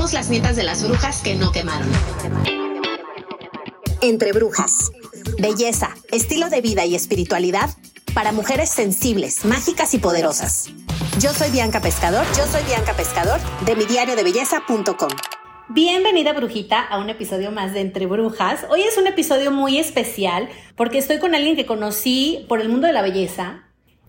Somos las nietas de las brujas que no quemaron. Entre brujas. Belleza, estilo de vida y espiritualidad para mujeres sensibles, mágicas y poderosas. Yo soy Bianca Pescador, yo soy Bianca Pescador de mi diario de belleza.com. Bienvenida brujita a un episodio más de Entre Brujas. Hoy es un episodio muy especial porque estoy con alguien que conocí por el mundo de la belleza,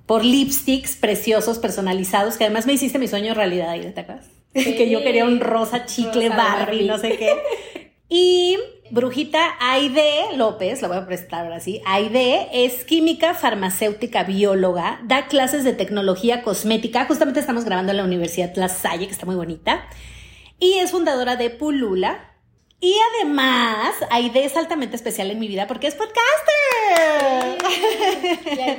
por lipsticks preciosos, personalizados, que además me hiciste mi sueño realidad, ¿te acuerdas? Que yo quería un rosa chicle Barbie, no sé qué. Y Brujita Aide López, la voy a prestar ahora sí. Aide es química farmacéutica bióloga, da clases de tecnología cosmética. Justamente estamos grabando en la Universidad La Salle, que está muy bonita. Y es fundadora de Pulula, y además, Aide es altamente especial en mi vida porque es podcaster.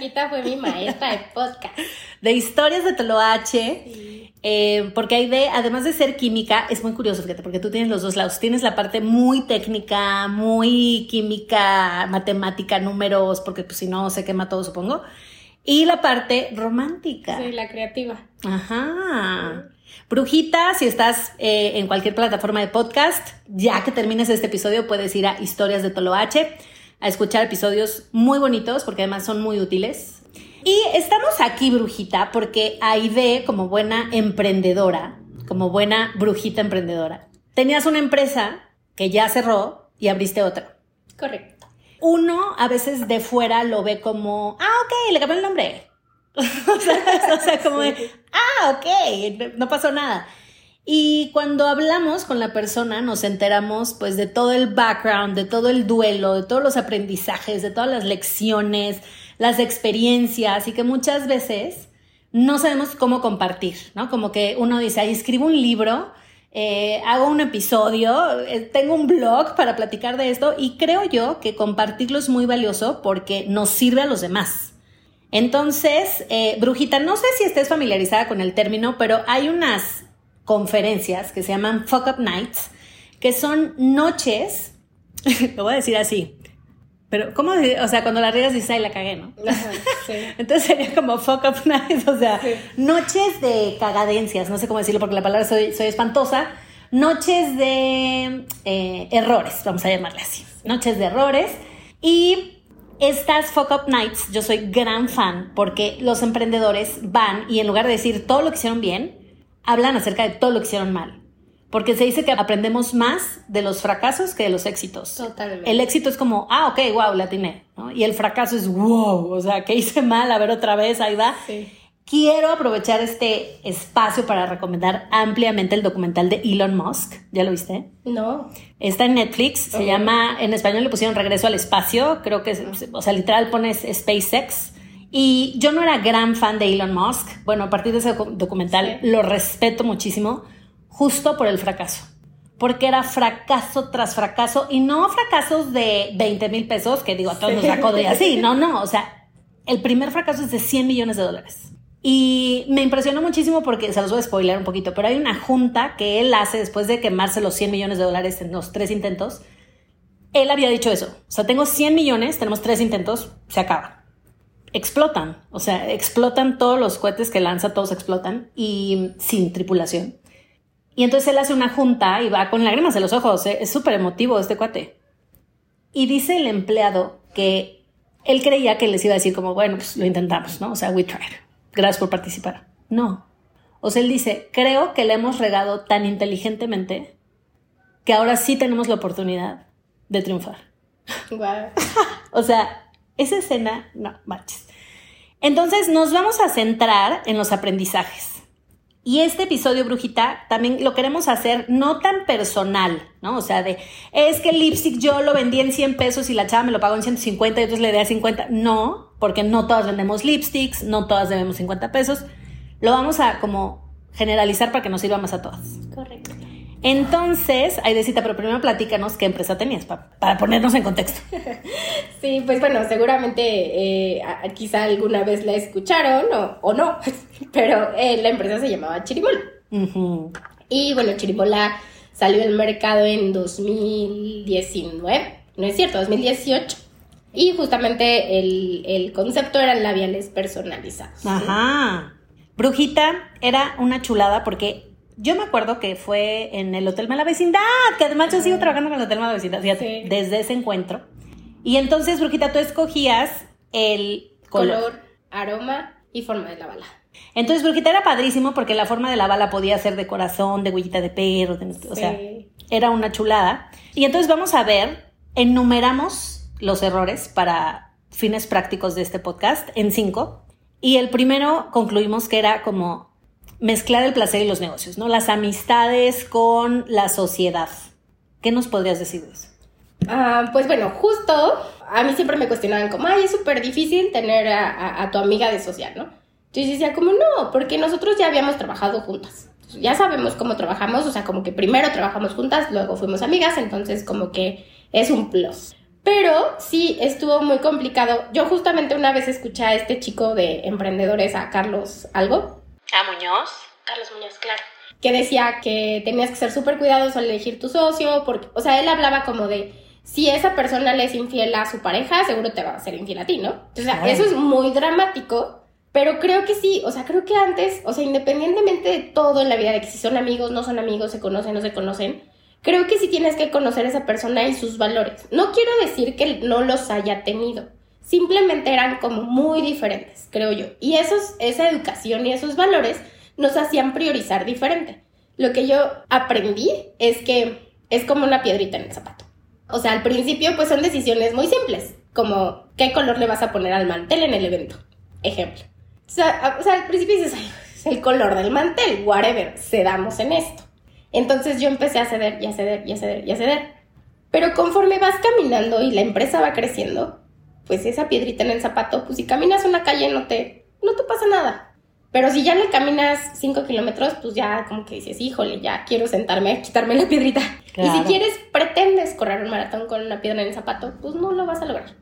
Sí. fue mi maestra de podcast. De historias de Toloache. Eh, porque Aide, además de ser química, es muy curioso, fíjate, porque tú tienes los dos lados. Tienes la parte muy técnica, muy química, matemática, números, porque pues si no se quema todo, supongo. Y la parte romántica. Sí, la creativa. Ajá. Brujita, si estás eh, en cualquier plataforma de podcast, ya que termines este episodio, puedes ir a Historias de Toloache a escuchar episodios muy bonitos porque además son muy útiles. Y estamos aquí, Brujita, porque Aide, como buena emprendedora, como buena brujita emprendedora, tenías una empresa que ya cerró y abriste otra. Correcto. Uno a veces de fuera lo ve como, ah, ok, le cambió el nombre o, sea, como de, ah, ok, no pasó nada. Y cuando hablamos con la persona nos enteramos pues de todo el background, de todo el duelo, de todos los aprendizajes, de todas las lecciones, las experiencias y que muchas veces no sabemos cómo compartir, ¿no? Como que uno dice, escribo un libro, eh, hago un episodio, eh, tengo un blog para platicar de esto y creo yo que compartirlo es muy valioso porque nos sirve a los demás. Entonces, eh, Brujita, no sé si estés familiarizada con el término, pero hay unas conferencias que se llaman Fuck Up Nights, que son noches, lo voy a decir así, pero ¿cómo? O sea, cuando la riegas dices, ay, la cagué, ¿no? Entonces sería como Fuck Up Nights, o sea, noches de cagadencias, no sé cómo decirlo porque la palabra soy, soy espantosa, noches de eh, errores, vamos a llamarle así, noches de errores. Y estas fuck up nights, yo soy gran fan porque los emprendedores van y en lugar de decir todo lo que hicieron bien, hablan acerca de todo lo que hicieron mal. Porque se dice que aprendemos más de los fracasos que de los éxitos. Totalmente. El éxito es como, ah, ok, wow, la atiné. Y el fracaso es, wow, o sea, que hice mal, a ver otra vez, ahí va. Sí. Quiero aprovechar este espacio para recomendar ampliamente el documental de Elon Musk. ¿Ya lo viste? No. Está en Netflix, se llama, en español le pusieron Regreso al Espacio, creo que, o sea, literal pones SpaceX. Y yo no era gran fan de Elon Musk. Bueno, a partir de ese documental lo respeto muchísimo, justo por el fracaso. Porque era fracaso tras fracaso y no fracasos de 20 mil pesos, que digo, a todos nos sacó de así. No, no, o sea, el primer fracaso es de 100 millones de dólares. Y me impresionó muchísimo porque, se los voy a spoiler un poquito, pero hay una junta que él hace después de quemarse los 100 millones de dólares en los tres intentos. Él había dicho eso. O sea, tengo 100 millones, tenemos tres intentos, se acaba. Explotan. O sea, explotan todos los cohetes que lanza, todos explotan y sin tripulación. Y entonces él hace una junta y va con lágrimas en los ojos. ¿eh? Es súper emotivo este cuate. Y dice el empleado que él creía que les iba a decir como, bueno, pues lo intentamos, ¿no? O sea, we tried gracias por participar. No. O sea, él dice, creo que le hemos regado tan inteligentemente que ahora sí tenemos la oportunidad de triunfar. o sea, esa escena, no, manches. Entonces nos vamos a centrar en los aprendizajes. Y este episodio, Brujita, también lo queremos hacer no tan personal, ¿no? O sea, de, es que el lipstick yo lo vendí en 100 pesos y la chava me lo pagó en 150 y entonces le di a 50. No, porque no todas vendemos lipsticks, no todas debemos 50 pesos. Lo vamos a como generalizar para que nos sirva más a todas. Entonces, Aidecita, pero primero platícanos qué empresa tenías para ponernos en contexto. Sí, pues bueno, seguramente eh, quizá alguna vez la escucharon o, no, pero eh, la empresa se llamaba Chirimola. Y bueno, Chirimola salió al mercado en 2019, no es cierto, 2018. Y justamente el, el concepto eran labiales personalizados. Ajá. Brujita era una chulada porque Yo me acuerdo que fue en el Hotel Mala Vecindad, que además yo sigo trabajando con el Hotel Mala Vecindad, fíjate, desde ese encuentro. Y entonces, Brujita, tú escogías el color. Color, aroma y forma de la bala. Entonces, Brujita era padrísimo porque la forma de la bala podía ser de corazón, de huellita de perro, de- o sea, era una chulada. Y entonces vamos a ver, enumeramos los errores para fines prácticos de este podcast en cinco. Y el primero concluimos que era como mezclar el placer y los negocios, ¿no? Las amistades con la sociedad. ¿Qué nos podrías decir de eso? Ah, pues bueno, justo a mí siempre me cuestionaban como, ay, es súper difícil tener a, a- a tu amiga de social, ¿no? Yo decía como, no, porque nosotros ya habíamos trabajado juntas. Ya sabemos cómo trabajamos, o sea, como que primero trabajamos juntas, luego fuimos amigas, entonces como que es un plus. Pero sí estuvo muy complicado. Yo justamente una vez escuché a este chico de emprendedores, a Carlos Algo, ¿A Muñoz? Carlos Muñoz, claro. Que decía que tenías que ser súper cuidadoso al elegir tu socio, porque, o sea, él hablaba como de, si esa persona le es infiel a su pareja, seguro te va a ser infiel a ti, ¿no? O sea, Claro. eso es muy dramático, pero creo que sí, o sea, creo que antes, o sea, independientemente de todo en la vida, de que si son amigos, no son amigos, se conocen, no se conocen, creo que sí tienes que conocer a esa persona y sus valores. No quiero decir que no los haya tenido, simplemente eran como muy diferentes, creo yo. Y esos, esa educación y esos valores nos hacían priorizar diferente. Lo que yo aprendí es que es como una piedrita en el zapato. O sea, al principio pues son decisiones muy simples, como qué color le vas a poner al mantel en el evento. Ejemplo. O sea, al principio dices, "Ay, es el color del mantel, whatever, cedamos en esto. Entonces yo empecé a ceder y a ceder y a ceder y a ceder. Pero conforme vas caminando y la empresa va creciendo, pues esa piedrita en el zapato, pues si caminas una calle no te, no te pasa nada. Pero si ya le caminas 5 kilómetros, pues ya como que dices, híjole, ya quiero sentarme a quitarme la piedrita. Y si quieres, pretendes correr un maratón con una piedra en el zapato, pues no lo vas a lograr.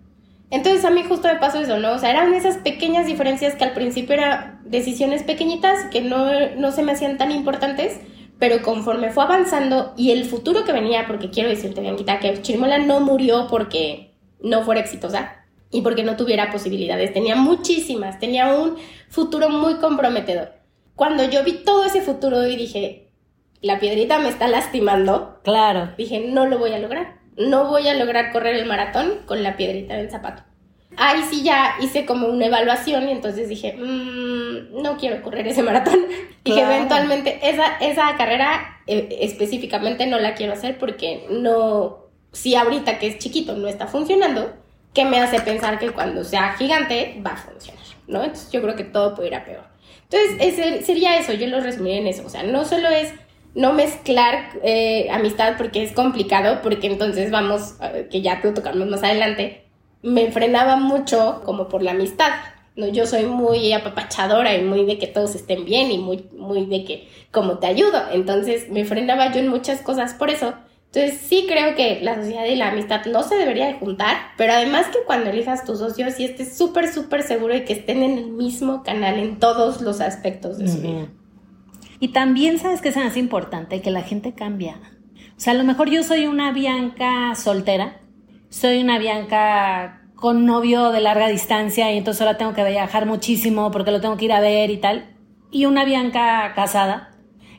Entonces a mí justo me pasó eso, ¿no? O sea, eran esas pequeñas diferencias que al principio eran decisiones pequeñitas que no, no se me hacían tan importantes, pero conforme fue avanzando y el futuro que venía, porque quiero decirte, Bianquita, que Chirimola no murió porque no fuera exitosa y porque no tuviera posibilidades, tenía muchísimas, tenía un futuro muy comprometedor. Cuando yo vi todo ese futuro y dije, la piedrita me está lastimando, Claro. dije, no lo voy a lograr. No voy a lograr correr el maratón con la piedrita del zapato. Ahí sí ya hice como una evaluación y entonces dije, "Mm, no quiero correr ese maratón. Dije, Claro. eventualmente esa, esa carrera eh, específicamente no la quiero hacer porque no, si ahorita que es chiquito no está funcionando, ¿qué me hace pensar que cuando sea gigante va a funcionar? ¿No? Entonces yo creo que todo puede peor. Entonces ese sería eso, yo lo resumiría en eso. O sea, no solo es no mezclar eh, amistad porque es complicado, porque entonces vamos, eh, que ya te tocamos más adelante, me frenaba mucho como por la amistad. ¿no? Yo soy muy apapachadora y muy de que todos estén bien y muy, muy de que como te ayudo. Entonces me frenaba yo en muchas cosas por eso. Entonces sí creo que la sociedad y la amistad no se debería de juntar, pero además que cuando elijas tus socios sí estés súper, súper seguro de que estén en el mismo canal en todos los aspectos de su vida. Y también sabes que se me hace importante que la gente cambia. O sea, a lo mejor yo soy una Bianca soltera, soy una Bianca con novio de larga distancia y entonces ahora tengo que viajar muchísimo porque lo tengo que ir a ver y tal. Y una Bianca casada,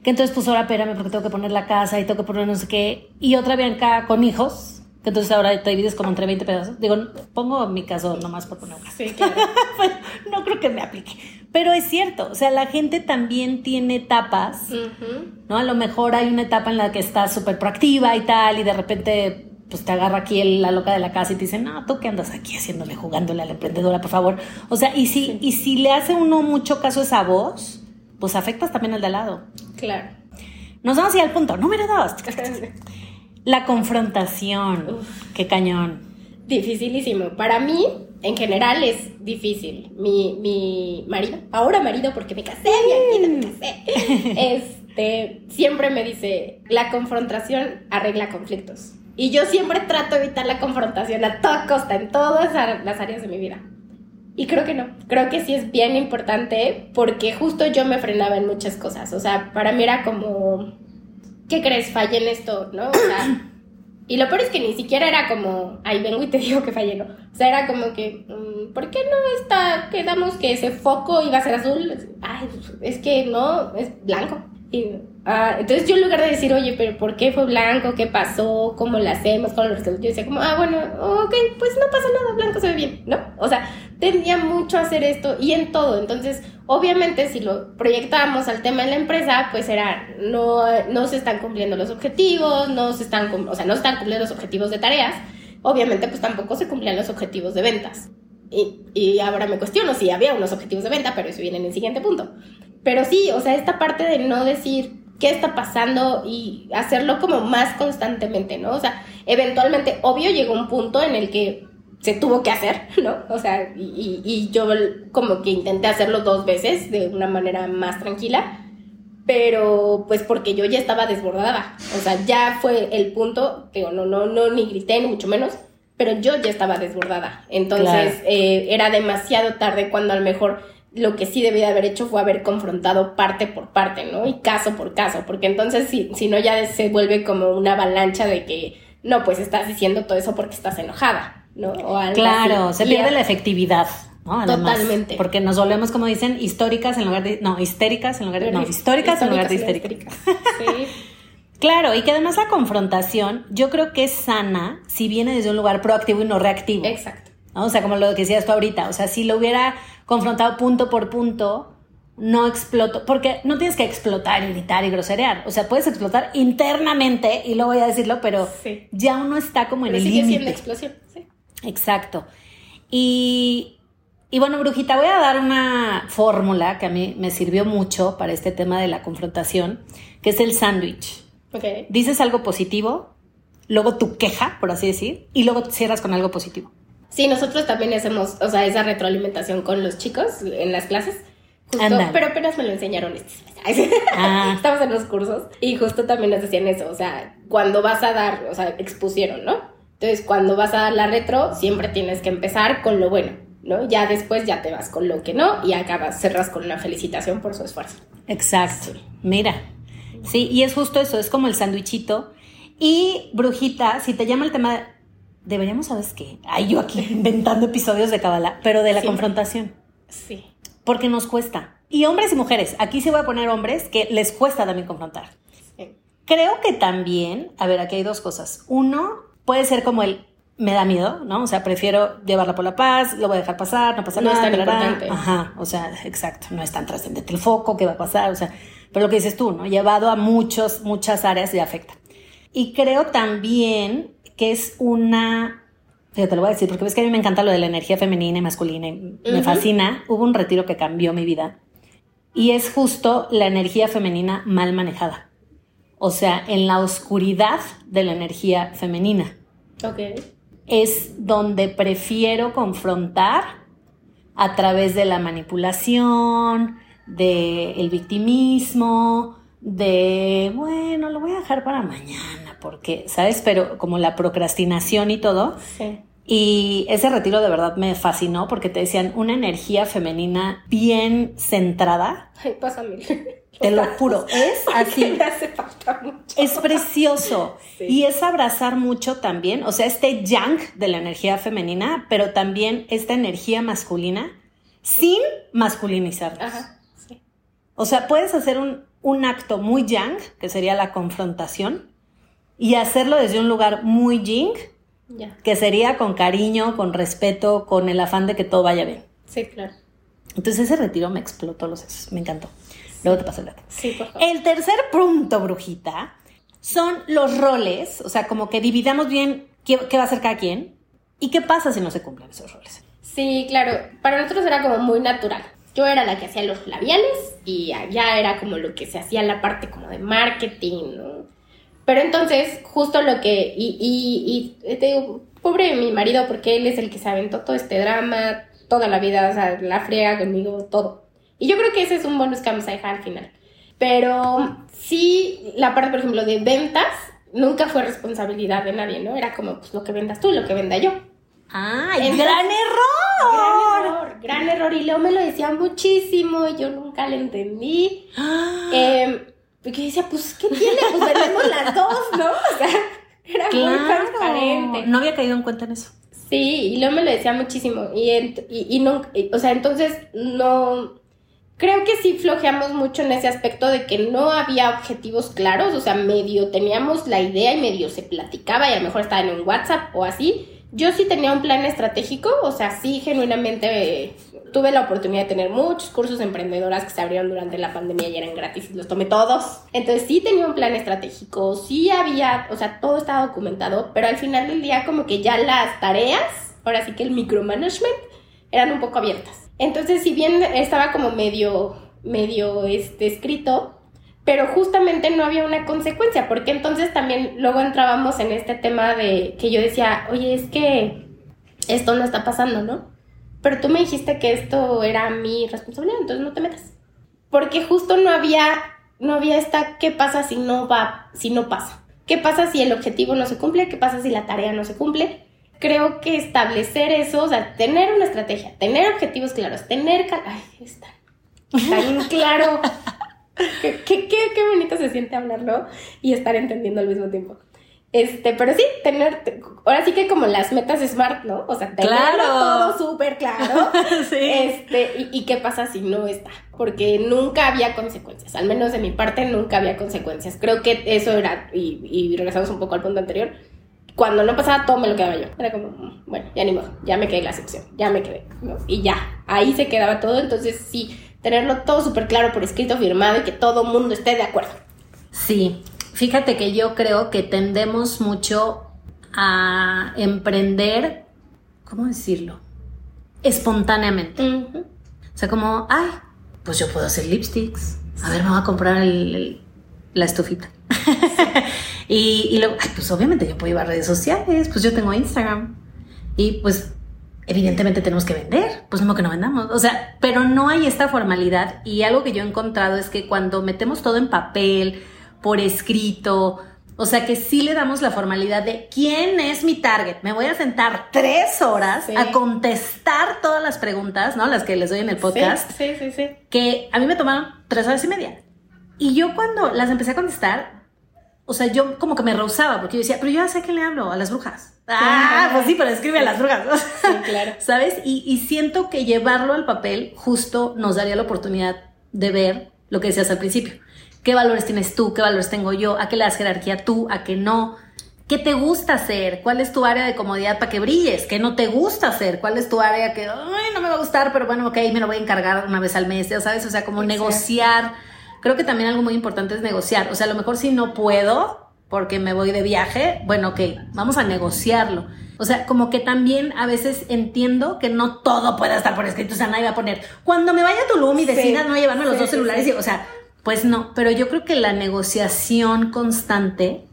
que entonces pues ahora espérame porque tengo que poner la casa y tengo que poner no sé qué. Y otra Bianca con hijos, que entonces ahora te divides como entre 20 pedazos. Digo, pongo mi caso nomás por poner un caso. Sí, claro. Bueno, no creo que me aplique. Pero es cierto, o sea, la gente también tiene etapas. ¿no? A lo mejor hay una etapa en la que estás súper proactiva y tal, y de repente pues te agarra aquí el- la loca de la casa y te dice, no, tú qué andas aquí haciéndole, jugándole a la emprendedora, por favor. O sea, y si, y si le hace uno mucho caso a esa voz, pues afectas también al de al lado. Claro. Nos vamos a ir al punto número dos. La confrontación. Qué cañón. Dificilísimo. Para mí, en general, es difícil. Mi, mi marido, ahora marido porque me casé, Bianquita, me casé, este, siempre me dice, la confrontación arregla conflictos. Y yo siempre trato de evitar la confrontación a toda costa, en todas las áreas de mi vida. Y creo que no. Creo que sí es bien importante porque justo yo me frenaba en muchas cosas. O sea, para mí era como, ¿qué crees? Fallé en esto, ¿no? O sea, y lo peor es que ni siquiera era como, ahí vengo y te digo que fallé, ¿no? O sea, era como que, mm, ¿por qué no está, quedamos que ese foco iba a ser azul? Ay, es que no, es blanco. Y Ah, entonces yo en lugar de decir, oye, pero ¿por qué fue blanco? ¿Qué pasó? ¿Cómo lo hacemos? ¿Cómo lo resolvemos? Yo decía como, ah, bueno, ok, pues no pasa nada, blanco se ve bien, ¿no? O sea, tendía mucho a hacer esto y en todo. Entonces, obviamente, si lo proyectábamos al tema de la empresa, pues era, no, no se están cumpliendo los objetivos, no se están, o sea, no están cumpliendo los objetivos de tareas. Obviamente, pues tampoco se cumplían los objetivos de ventas. Y, y ahora me cuestiono si había unos objetivos de venta, pero eso viene en el siguiente punto. Pero sí, o sea, esta parte de no decir qué está pasando y hacerlo como más constantemente, ¿no? O sea, eventualmente, obvio, llegó un punto en el que se tuvo que hacer, ¿no? O sea, y, y yo como que intenté hacerlo dos veces de una manera más tranquila, pero pues porque yo ya estaba desbordada, o sea, ya fue el punto, digo, no, no, no, ni grité, ni mucho menos, pero yo ya estaba desbordada, entonces eh, era demasiado tarde cuando a lo mejor lo que sí debía haber hecho fue haber confrontado parte por parte, ¿no? Y caso por caso, porque entonces si, si no ya se vuelve como una avalancha de que, no, pues estás diciendo todo eso porque estás enojada, ¿no? O algo claro, se pierde la efectividad. ¿no? Totalmente. Porque nos volvemos, como dicen, históricas en lugar de. No, histéricas en lugar de. No, históricas, en lugar de histéricas. Sí. claro, y que además la confrontación, yo creo que es sana si viene desde un lugar proactivo y no reactivo. Exacto. O sea, como lo que decías tú ahorita. O sea, si lo hubiera confrontado punto por punto, no exploto, porque no tienes que explotar y gritar y groserear, o sea, puedes explotar internamente, y lo voy a decirlo, pero ya uno está como en el límite. explosión, sí. Exacto. Y, y bueno, Brujita, voy a dar una fórmula que a mí me sirvió mucho para este tema de la confrontación, que es el sándwich. Okay. Dices algo positivo, luego tu queja, por así decir, y luego cierras con algo positivo. Sí, nosotros también hacemos, o sea, esa retroalimentación con los chicos en las clases. Justo, pero apenas me lo enseñaron este ah. Estamos en los cursos y justo también nos decían eso, o sea, cuando vas a dar, o sea, expusieron, ¿no? Entonces, cuando vas a dar la retro, siempre tienes que empezar con lo bueno, ¿no? Ya después ya te vas con lo que no y acabas, cerras con una felicitación por su esfuerzo. Exacto. Mira. Sí, y es justo eso, es como el sandwichito. Y, Brujita, si te llama el tema deberíamos, ¿sabes qué? Ay, yo aquí inventando episodios de Kabbalah, pero de la confrontación. Sí. Porque nos cuesta. Y hombres y mujeres, aquí se voy a poner hombres que les cuesta también confrontar. Sí. Creo que también, a ver, aquí hay dos cosas. Uno, puede ser como el me da miedo, ¿no? O sea, prefiero llevarla por la paz, lo voy a dejar pasar, no pasa no nada. Es tan importante. Ajá, o sea, exacto, no es tan trascendente el foco, ¿qué va a pasar? O sea, pero lo que dices tú, ¿no? Llevado a muchos, muchas áreas de afecta. Y creo también que es una, te lo voy a decir, porque ves que a mí me encanta lo de la energía femenina y masculina y me fascina. Hubo un retiro que cambió mi vida y es justo la energía femenina mal manejada. O sea, en la oscuridad de la energía femenina. Ok. Es donde prefiero confrontar a través de la manipulación, del el victimismo, de, bueno, lo voy a dejar para mañana, porque, ¿sabes? Pero como la procrastinación y todo. Sí. Y ese retiro de verdad me fascinó porque te decían una energía femenina bien centrada. Ay, pásame. Te lo juro, es así. Hace falta mucho. Es precioso. Sí. Y es abrazar mucho también, o sea, este yang de la energía femenina, pero también esta energía masculina sin masculinizar. Ajá, sí. O sea, puedes hacer un, un acto muy yang, que sería la confrontación, y hacerlo desde un lugar muy ying, que sería con cariño, con respeto, con el afán de que todo vaya bien. Sí, claro. Entonces ese retiro me explotó los sesos, me encantó. Luego te paso el dato. Sí, por favor. El tercer punto, brujita, son los roles, o sea, como que dividamos bien qué, qué va a hacer cada quien y qué pasa si no se cumplen esos roles. Sí, claro. Para nosotros era como muy natural yo era la que hacía los labiales y allá era como lo que se hacía la parte como de marketing, ¿no? Pero entonces, justo lo que, y, y, y te digo, pobre mi marido, porque él es el que se aventó todo este drama, toda la vida, o sea, la friega conmigo, todo. Y yo creo que ese es un bonus que vamos a dejar al final. Pero sí, la parte, por ejemplo, de ventas, nunca fue responsabilidad de nadie, ¿no? Era como, pues, lo que vendas tú, lo que venda yo. ¡Ay, gran error! Gran error, gran error. Y Leo me lo decía muchísimo y yo nunca le entendí. eh, porque decía, pues, ¿qué tiene? Pues vendemos las dos, ¿no? O sea, era muy transparente. No había caído en cuenta en eso. Sí, y Leo me lo decía muchísimo. Y, y, y no, o sea, entonces no, creo que sí flojeamos mucho en ese aspecto de que no había objetivos claros, o sea, medio teníamos la idea y medio se platicaba y a lo mejor estaba en un WhatsApp o así. Yo sí tenía un plan estratégico, o sea, sí genuinamente tuve la oportunidad de tener muchos cursos de emprendedoras que se abrieron durante la pandemia y eran gratis y los tomé todos. Entonces sí tenía un plan estratégico, sí había, o sea, todo estaba documentado, pero al final del día como que ya las tareas, ahora sí que el micromanagement, eran un poco abiertas. Entonces, si bien estaba como medio, medio este, escrito, pero justamente no había una consecuencia, porque entonces también luego entrábamos en este tema de que yo decía, oye, es que esto no está pasando, ¿no? Pero tú me dijiste que esto era mi responsabilidad, entonces no te metas. Porque justo no había, no había esta, ¿qué pasa si no va, si no pasa? ¿Qué pasa si el objetivo no se cumple? ¿Qué pasa si la tarea no se cumple? creo que establecer eso, o sea, tener una estrategia, tener objetivos claros, tener... Ay, está tan claro. qué, qué, qué, bonito se siente hablarlo y estar entendiendo al mismo tiempo. Este, pero sí, tener, ahora sí que como las metas smart, ¿no? O sea, tenerlo todo súper claro. sí. Este, y, y, qué pasa si no está. Porque nunca había consecuencias, al menos de mi parte nunca había consecuencias. Creo que eso era, y, y regresamos un poco al punto anterior, cuando no pasaba todo me lo quedaba yo. Era como, mm, bueno, ya ni modo, ya me quedé la sección, ya me quedé. Y ya, ahí se quedaba todo. Entonces, sí, tenerlo todo súper claro por escrito, firmado y que todo mundo esté de acuerdo. Sí, fíjate que yo creo que tendemos mucho a emprender, ¿cómo decirlo? Espontáneamente. O sea, como, ay, pues yo puedo hacer lipsticks. A ver, me voy a comprar la estufita. Y, luego, pues obviamente yo puedo llevar redes sociales, pues yo tengo Instagram. Y pues evidentemente tenemos que vender, pues no que no vendamos. O sea, pero no hay esta formalidad. Y algo que yo he encontrado es que cuando metemos todo en papel, por escrito, o sea que sí le damos la formalidad de quién es mi target. Me voy a sentar tres horas a contestar todas las preguntas, ¿no? Las que les doy en el podcast. Sí, sí, sí. Que a mí me tomaron tres horas y media. Y yo cuando las empecé a contestar, o sea, yo como que me rehusaba porque yo decía, pero yo ya sé quién le hablo, a las brujas. Ah, pues sí, pero escribe a las brujas. Sí, claro. ¿Sabes? Y, y, siento que llevarlo al papel justo nos daría la oportunidad de ver lo que decías al principio. ¿Qué valores tienes tú? ¿Qué valores tengo yo? ¿A qué le das jerarquía tú? ¿A qué no? ¿Qué te gusta hacer? ¿Cuál es tu área de comodidad para que brilles? ¿Qué no te gusta hacer? ¿Cuál es tu área que, ay, no me va a gustar, pero bueno, ok, me lo voy a encargar una vez al mes, ya sabes? O sea, como negociar creo que también algo muy importante es negociar. O sea, a lo mejor si no puedo porque me voy de viaje, bueno, ok, vamos a negociarlo. O sea, como que también a veces entiendo que no todo puede estar por escrito. O sea, nadie va a poner, cuando me vaya a Tulum y decida no llevarme los dos celulares, y, o sea, pues no. Pero yo creo que la negociación constante,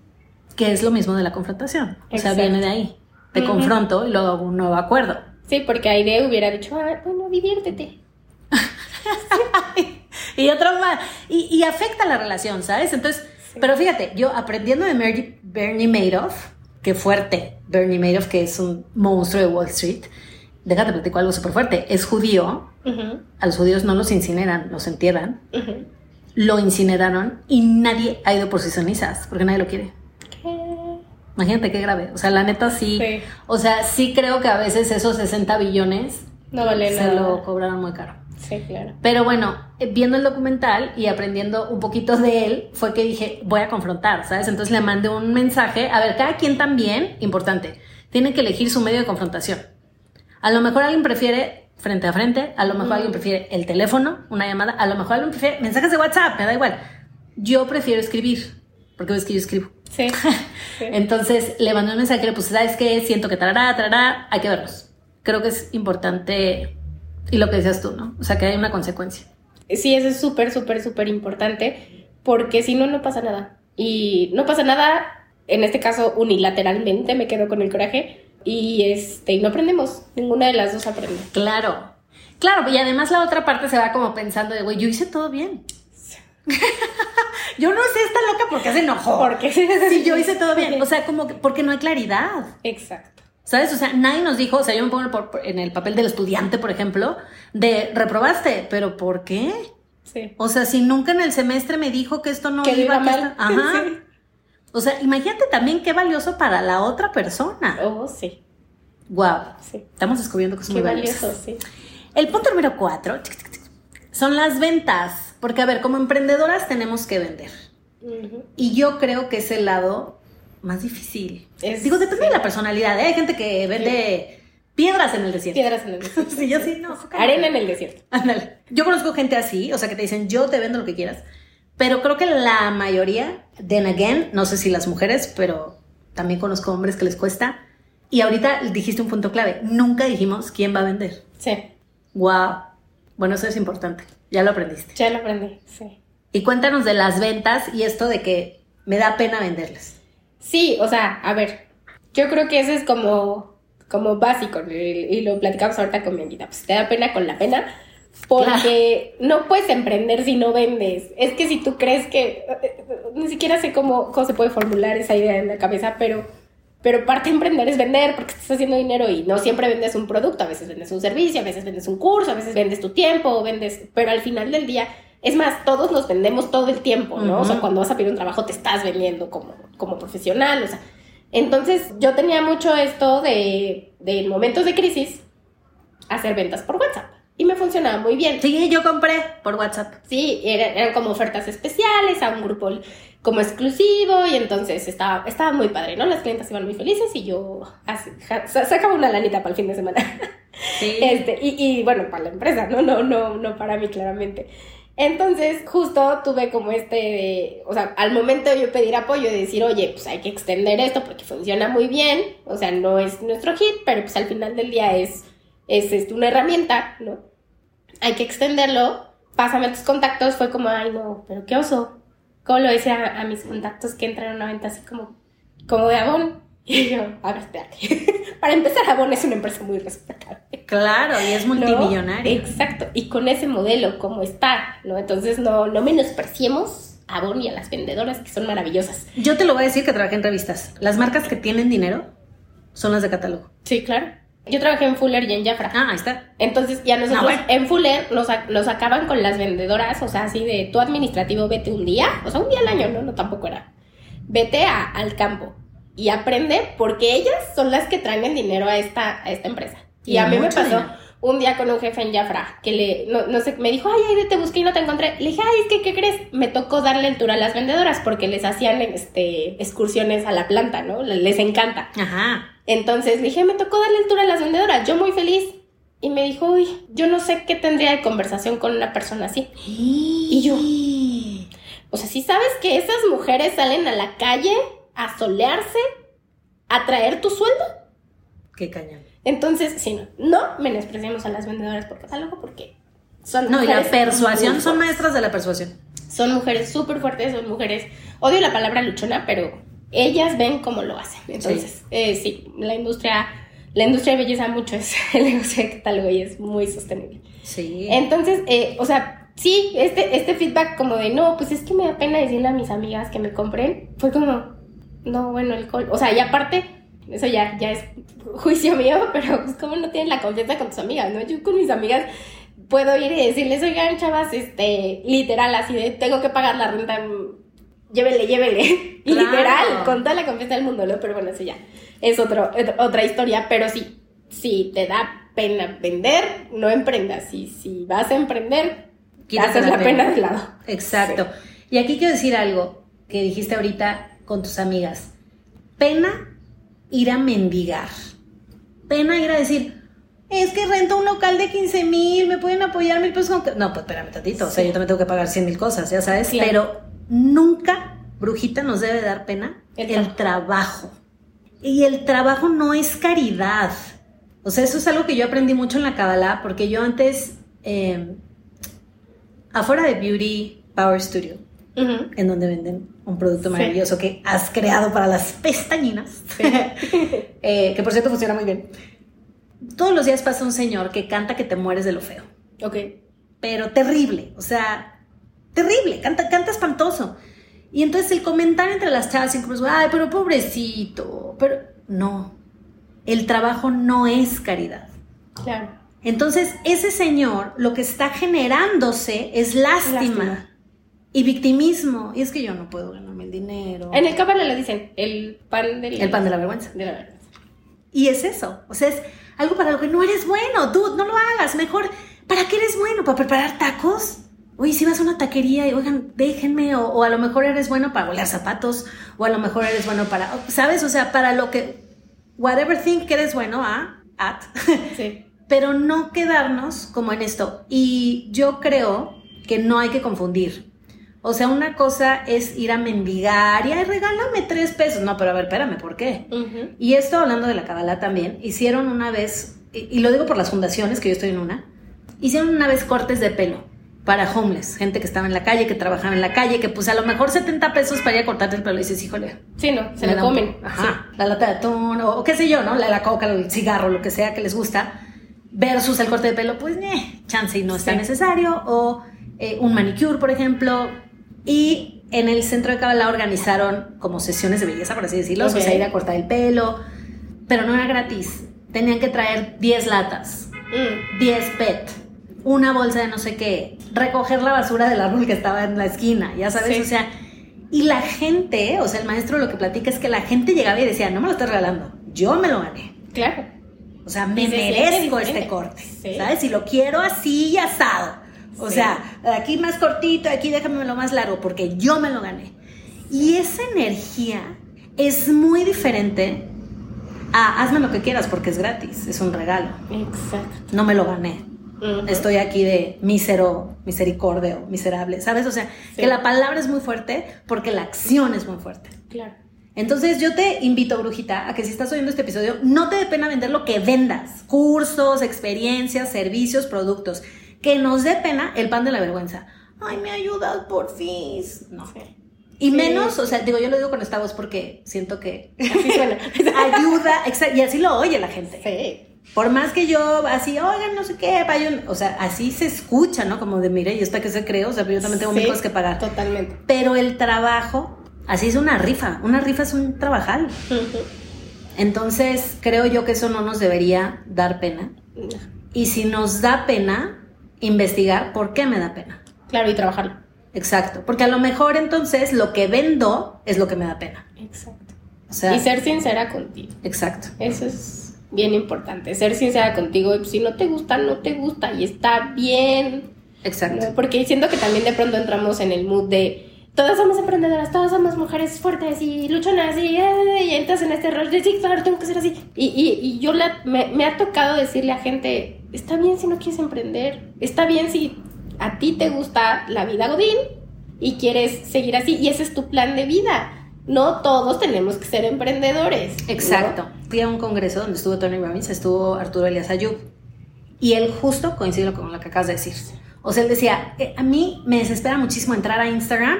que es lo mismo de la confrontación, o sea, viene de ahí. Te confronto y luego hago un nuevo acuerdo. Sí, porque Aide hubiera dicho, ah, bueno, diviértete. y otro más. Y, afecta la relación, ¿sabes? Entonces, pero fíjate, yo aprendiendo de Bernie Madoff, que fuerte, Bernie Madoff, que es un monstruo de Wall Street, déjate platico algo súper fuerte, es judío, a los judíos no los incineran, los entierran, lo incineraron y nadie ha ido por sus cenizas, porque nadie lo quiere. Imagínate qué grave. O sea, la neta sí, O sea, sí creo que a veces esos 60 billones no vale se lo cobraron muy caro. Sí, claro. Pero bueno, eh, viendo el documental y aprendiendo un poquito de él, fue que dije, voy a confrontar, ¿sabes? Entonces le mandé un mensaje. A ver, cada quien también, importante, tiene que elegir su medio de confrontación. A lo mejor alguien prefiere frente a frente, a lo mejor alguien prefiere el teléfono, una llamada, a lo mejor alguien prefiere mensajes de WhatsApp, me da igual. Yo prefiero escribir, porque ves que yo escribo. Sí. Entonces le mandé un mensaje, le puse, ¿sabes qué? Siento que tarará, tarará, hay que vernos. Creo que es importante y lo que decías tú, ¿no? O sea, que hay una consecuencia. Sí, eso es súper, súper, súper importante, porque si no, no pasa nada. Y no pasa nada, en este caso unilateralmente me quedo con el coraje y, este, y no aprendemos, ninguna de las dos aprende. Claro, claro, y además la otra parte se va como pensando de, güey, yo hice todo bien. yo no sé esta loca porque se enojó. Porque sí, yo hice todo bien. O sea, como que porque no hay claridad. Exacto. ¿Sabes? O sea, nadie nos dijo, o sea, yo me pongo en el papel del estudiante, por ejemplo, de reprobaste, pero ¿por qué? Sí. O sea, si nunca en el semestre me dijo que esto no iba, a mal. Ajá. O sea, imagínate también qué valioso para la otra persona. Oh, sí. Wow. Sí. Estamos descubriendo cosas qué muy valioso, sí. El punto número cuatro son las ventas. Porque, a ver, como emprendedoras tenemos que vender. Y yo creo que es el lado más difícil. Es- Digo, depende sí. de la personalidad. ¿eh? Hay gente que vende piedras en el desierto. Piedras en el desierto. Sí, yo sí, no. Arena en el desierto. Ándale. Yo conozco gente así, o sea, que te dicen, yo te vendo lo que quieras. Pero creo que la mayoría, then again, no sé si las mujeres, pero también conozco hombres que les cuesta. Y ahorita dijiste un punto clave. Nunca dijimos quién va a vender. Sí, Wow. Bueno, eso es importante. Ya lo aprendiste. ya lo aprendí, sí. Y cuéntanos de las ventas y esto de que me da pena venderles. Sí, o sea, a ver, yo creo que eso es como, como básico y, y lo platicamos ahorita con Bianquita, pues te da pena con la pena porque no puedes emprender si no vendes. Es que si tú crees que, ni siquiera sé cómo, cómo se puede formular esa idea en la cabeza, pero, pero parte de emprender es vender porque estás haciendo dinero y no siempre vendes un producto, a veces vendes un servicio, a veces vendes un curso, a veces vendes tu tiempo, vendes, pero al final del día... Es más, todos nos vendemos todo el tiempo, ¿no? O sea, cuando vas a pedir un trabajo te estás vendiendo como, como profesional, o sea. Entonces, yo tenía mucho esto de, de en momentos de crisis, hacer ventas por WhatsApp. Y me funcionaba muy bien. Sí, yo compré por WhatsApp. Sí, eran, eran como ofertas especiales a un grupo como exclusivo y entonces estaba, estaba muy padre, ¿no? Las clientas iban muy felices y yo así, ja- sa- sacaba una lanita para el fin de semana. Sí. Este, y, y bueno, para la empresa, ¿no? No, no, no para mí, claramente. Entonces, justo tuve como este, de- o sea, al momento de yo pedir apoyo y decir, oye, pues hay que extender esto porque funciona muy bien, o sea, no es nuestro hit, pero pues al final del día es, es, este, una herramienta, ¿no? Hay que extenderlo, pásame tus contactos, fue como, ay, no, pero qué oso. ¿Cómo lo decía a, a mis contactos que entran a una venta así como, como de Avon? Y yo, a ver, espérate. Para empezar, Avon es una empresa muy respetable. Claro, y es ¿no? multimillonario. Exacto, y con ese modelo como está, ¿no? Entonces no, no menospreciemos a Avon y a las vendedoras que son maravillosas. Yo te lo voy a decir que trabajé en revistas. Las marcas que tienen dinero son las de catálogo. Sí, claro. Yo trabajé en Fuller y en Jafra. Ah, ahí está. Entonces ya nosotros Ah, bueno. en Fuller nos, ac- nos acaban con las vendedoras, o sea, así de tu administrativo vete un día, o sea, un día al año, no, no tampoco era. Vete a- al campo y aprende porque ellas son las que traen el dinero a esta, a esta empresa. Y, Y a mí me pasó dinero. un día con un jefe en Jafra que le, no, no sé, me dijo, ay, ay, te busqué y no te encontré. Le dije, ay, es que, ¿qué crees? Me tocó darle el tour a las vendedoras porque les hacían este, excursiones a la planta, ¿no? Les encanta. Ajá. Entonces dije, me tocó darle el tour a las vendedoras, yo muy feliz. Y me dijo, uy, yo no sé qué tendría de conversación con una persona así. Y yo. O sea, si sabes que esas mujeres salen a la calle a solearse, a traer tu sueldo. Qué cañón. Entonces, sí, no, no menospreciemos a las vendedoras por catálogo porque son No, y la persuasión son maestras de la persuasión. Son mujeres súper fuertes, son mujeres, odio la palabra luchona, pero ellas ven cómo lo hacen. Entonces, eh, sí, la industria, la industria de belleza mucho es el negocio de catálogo y es muy sostenible. Sí. Entonces, eh, o sea, sí, este, este feedback como de, no, pues es que me da pena decirle a mis amigas que me compren, fue como, no, bueno, el col, o sea, y aparte, eso ya, ya es juicio mío, pero pues como no tienes la confianza con tus amigas, ¿no? Yo con mis amigas puedo ir y decirles, oigan, chavas, este, literal, así de, tengo que pagar la renta, llévele, llévele, Claro. literal, con toda la confianza del mundo, ¿no? Pero bueno, eso ya es otro, ot- otra historia, pero sí, si te da pena vender, no emprendas, y si vas a emprender, haces la pena de lado. Exacto. Y aquí quiero decir algo que dijiste ahorita con tus amigas. Pena ir a mendigar. Pena ir a decir, es que rento un local de 15 mil, me pueden apoyar mil pesos con... que-". No, pues espérame tantito, o sea, Sí. yo también tengo que pagar 100 mil cosas, ya sabes, Claro. pero nunca, brujita, nos debe dar pena El el, trabajo. Y el trabajo no es caridad. O sea, eso es algo que yo aprendí mucho en la Kabbalah, porque yo antes, eh, afuera de Beauty Power Studio, en donde venden un producto Sí. maravilloso que has creado para las pestañinas, eh, que por cierto funciona muy bien. Todos los días pasa un señor que canta que te mueres de lo feo, Ok. pero terrible, o sea, terrible, canta, canta espantoso. Y entonces el comentario entre las chavas incluso, ay, pero pobrecito, pero no, el trabajo no es caridad. Claro. Entonces, ese señor lo que está generándose es lástima, Lástima. y victimismo. Y es que yo no puedo ganarme el dinero. En el cábala le dicen, el pan del... El pan de la vergüenza. de la vergüenza. Y es eso. O sea, es algo para lo que no eres bueno. Dude, no lo hagas. Mejor ¿para qué eres bueno? ¿Para preparar tacos? Oye, si vas a una taquería y, oigan, déjenme, o, o a lo mejor eres bueno para volar zapatos, o a lo mejor eres bueno para, ¿sabes? O sea, para lo que, whatever thing que eres bueno, ¿ah? At. Sí. pero no quedarnos como en esto. Y yo creo que no hay que confundir. O sea, una cosa es ir a mendigar y, ay, regálame tres pesos. No, pero a ver, espérame, ¿por qué? Y esto hablando de la Kabbalah también, hicieron una vez, y, y lo digo por las fundaciones, que yo estoy en una, hicieron una vez cortes de pelo para homeless, gente que estaba en la calle, que trabajaba en la calle, que pues a lo mejor 70 pesos para ir a cortarte el pelo y dices, híjole, Sí, no, se lo comen. Ajá, la lata de atún o, o qué sé yo, ¿no? La, la coca, el cigarro, lo que sea que les gusta. Versus el corte de pelo, pues, eh, chance y no está Sí. necesario. O eh, un manicure, por ejemplo. Y en el centro de Kabbalah organizaron como sesiones de belleza, por así decirlo. O Ok. sea, ir a cortar el pelo. Pero no era gratis. Tenían que traer 10 latas, Mm. 10 PET, una bolsa de no sé qué, recoger la basura del árbol que estaba en la esquina, ya sabes, Sí. o sea, y la gente, o sea, el maestro lo que platica es que la gente llegaba y decía, no me lo estás regalando, yo me lo gané. Claro. O sea, me merezco este corte, Sí. ¿sabes? Y lo quiero así y asado. O Sí. sea, aquí más cortito, aquí déjame lo más largo, porque yo me lo gané. Y esa energía es muy diferente a hazme lo que quieras porque es gratis, es un regalo. Exacto. No me lo gané. Ujú. Estoy aquí de mísero, misericordio, miserable, ¿sabes? O sea, Sí. que la palabra es muy fuerte porque la acción es muy fuerte. Claro. Entonces yo te invito, brujita, a que si estás oyendo este episodio, no te dé pena vender lo que vendas. Cursos, experiencias, servicios, productos. Que nos dé pena el pan de la vergüenza. Ay, me ayudas por fin. No. Sí. Y Sí. menos, o sea, digo, yo lo digo con esta voz porque siento que Así suena. ayuda, y así lo oye la gente. Sí. Por más que yo así, oigan, no sé qué, vayan, o sea, así se escucha, ¿no? Como de, mire, ¿y esta que se cree? O sea, yo también tengo mil Sí, cosas que pagar. Totalmente. Pero el trabajo, así es una rifa. Una rifa es un trabajal. Entonces, creo yo que eso no nos debería dar pena. Y si nos da pena, investigar por qué me da pena. Claro, y trabajarlo. Exacto. Porque a lo mejor entonces lo que vendo es lo que me da pena. Exacto. O sea, Y ser sincera contigo. exacto. Eso es bien importante. Ser sincera contigo. Y si no te gusta, no te gusta. Y está bien. Exacto. ¿no? Porque siento que también de pronto entramos en el mood de todas somos emprendedoras, todas somos mujeres fuertes y luchonas y, eh, y entras en este rol de sí, claro, tengo que ser así. Y, y- y yo la- me, me ha tocado decirle a gente, está bien si no quieres emprender, está bien si a ti te gusta la vida godín y quieres seguir así y ese es tu plan de vida. No todos tenemos que ser emprendedores. ¿no? Exacto. Fui a un congreso donde estuvo Tony Robbins, estuvo Arturo Elias Ayub. Y él justo coincide con lo que acabas de decir. O sea, él decía, "Eh, a mí me desespera muchísimo entrar a Instagram,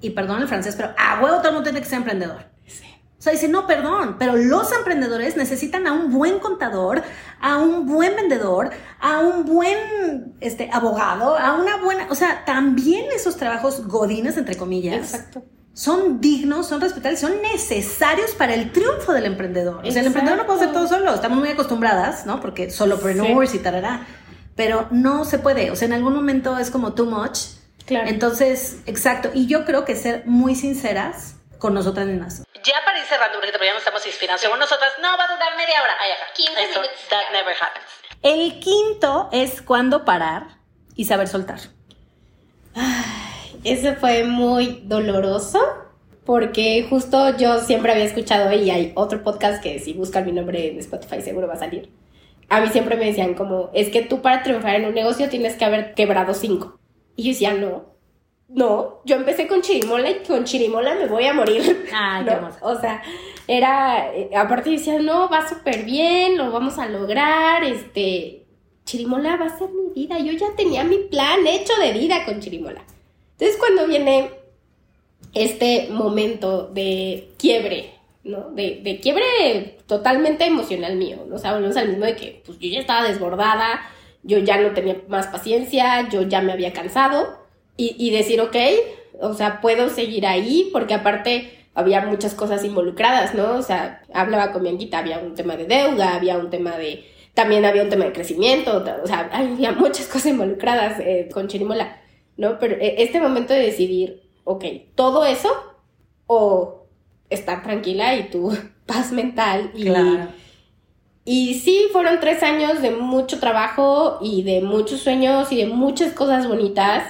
y perdón el francés, pero a huevo todo el mundo tiene que ser emprendedor. Sí. O sea, dice, no, perdón, pero los emprendedores necesitan a un buen contador, a un buen vendedor, a un buen este, abogado, a una buena... O sea, también esos trabajos godines, entre comillas, Exacto. Son dignos, son respetables, son necesarios para el triunfo del emprendedor. O sea, el emprendedor no puede hacer todo Exacto. solo. Estamos muy acostumbradas, ¿no? Porque solopreneurs y tarará. Pero no se puede. O sea, en algún momento es como too much. Claro. Entonces, exacto. Y yo creo que ser muy sinceras con nosotras mismas. Ya para ir cerrando, porque ya nos estamos inspirando. Según nosotras, no va a durar media hora. Ay, ajá. 15 Eso, minutos. that never happens. El quinto es cuándo parar y saber soltar. Ese fue muy doloroso porque justo yo siempre había escuchado y hay otro podcast que si buscan mi nombre en Spotify seguro va a salir. A mí siempre me decían como, es que tú para triunfar en un negocio tienes que haber quebrado cinco. Y yo decía, no, no, yo empecé con Chirimola y con Chirimola me voy a morir. Ay, ¿no? qué. O sea, era, eh, aparte decía, no, va súper bien, lo vamos a lograr, este, Chirimola va a ser mi vida. Yo ya tenía mi plan hecho de vida con Chirimola. Entonces cuando viene este momento de quiebre, ¿no? De, de quiebre totalmente emocional mío, ¿no? O sea, volvemos al mismo de que pues yo ya estaba desbordada, yo ya no tenía más paciencia, yo ya me había cansado y, decir, ok, o sea, puedo seguir ahí porque aparte había muchas cosas involucradas, ¿no? O sea, hablaba con mi Anguita, había un tema de deuda, había un tema de... También había un tema de crecimiento, o sea, había muchas cosas involucradas eh, con Chirimola. ¿No? Pero eh, este momento de decidir, ok, todo eso o estar tranquila y tu paz mental y, Claro. Y sí, fueron tres años de mucho trabajo y de muchos sueños y de muchas cosas bonitas.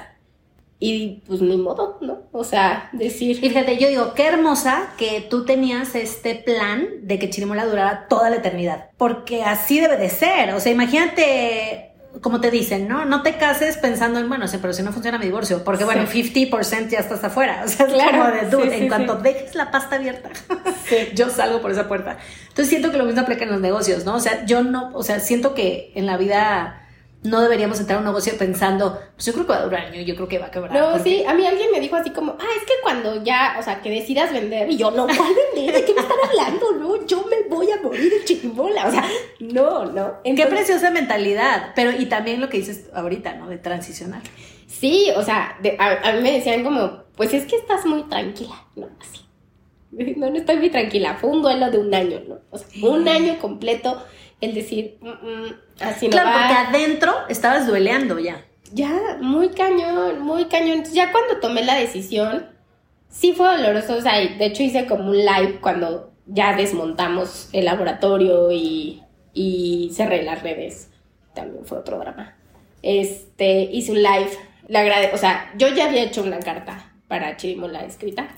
Y pues ni modo, ¿no? O sea, decir. Y fíjate, yo digo, qué hermosa que tú tenías este plan de que Chirimola durara toda la eternidad. Porque así debe de ser. O sea, imagínate como te dicen, ¿no? No te cases pensando en, bueno, sí, pero si no funciona mi divorcio, porque bueno, 50% ya estás afuera. O sea, es como de dude, en cuanto dejes la pasta abierta, yo salgo por esa puerta. Entonces siento que lo mismo aplica en los negocios, ¿no? O sea, yo no, o sea, siento que en la vida no deberíamos entrar a un negocio pensando, pues yo creo que va a durar año, yo creo que va a quebrar. No, sí, a mí alguien me dijo así como, ah, es que cuando ya, o sea, que decidas vender, y yo, no, ¿cuál vender? ¿De qué me están hablando? No, yo me voy a morir de chiquimola, o sea, no, no. qué preciosa mentalidad, pero y también lo que dices ahorita, ¿no? De transicionar. Sí, o sea, a, mí me decían como, pues es que estás muy tranquila, ¿no? Así. No, no estoy muy tranquila, fue un duelo de un año, ¿no? O sea, un año completo el decir, mm, mm, así no Claro, porque adentro estabas dueleando ya. Ya, muy cañón, muy cañón. ya cuando tomé la decisión, sí fue doloroso. O sea, de hecho hice como un live cuando ya desmontamos el laboratorio y, y cerré las redes. También fue otro drama. Este, hice un live. Le agrade o sea, yo ya había hecho una carta para Chirimola escrita.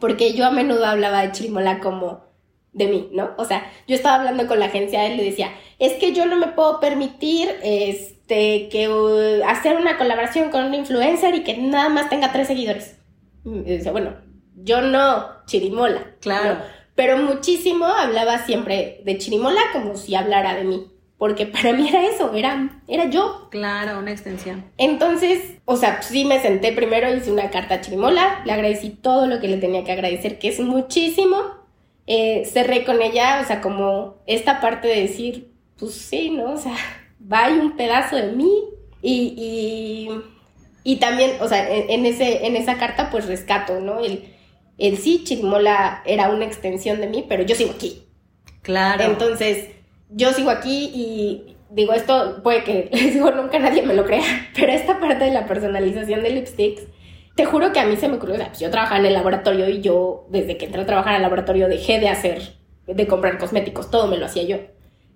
Porque yo a menudo hablaba de Chirimola como de mí, ¿no? O sea, yo estaba hablando con la agencia y le decía, es que yo no me puedo permitir este, que uh, hacer una colaboración con un influencer y que nada más tenga tres seguidores. Y decía, bueno, yo no, Chirimola. Claro. pero muchísimo hablaba siempre de Chirimola como si hablara de mí. Porque para mí era eso, era, era yo. Claro, una extensión. Entonces, o sea, sí me senté primero, hice una carta a Chirimola, le agradecí todo lo que le tenía que agradecer, que es muchísimo eh, cerré con ella, o sea, como esta parte de decir, pues sí, ¿no? O sea, va un pedazo de mí y, y, también, o sea, en, ese, en esa carta pues rescato, ¿no? El, el sí, Chirimola era una extensión de mí, pero yo sigo aquí. Claro. Entonces, yo sigo aquí y digo, esto puede que, les digo, nunca nadie me lo crea, pero esta parte de la personalización de lipsticks te juro que a mí se me ocurrió, o sea, pues yo trabajaba en el laboratorio y yo, desde que entré a trabajar el laboratorio, dejé de hacer, de comprar cosméticos, todo me lo hacía yo.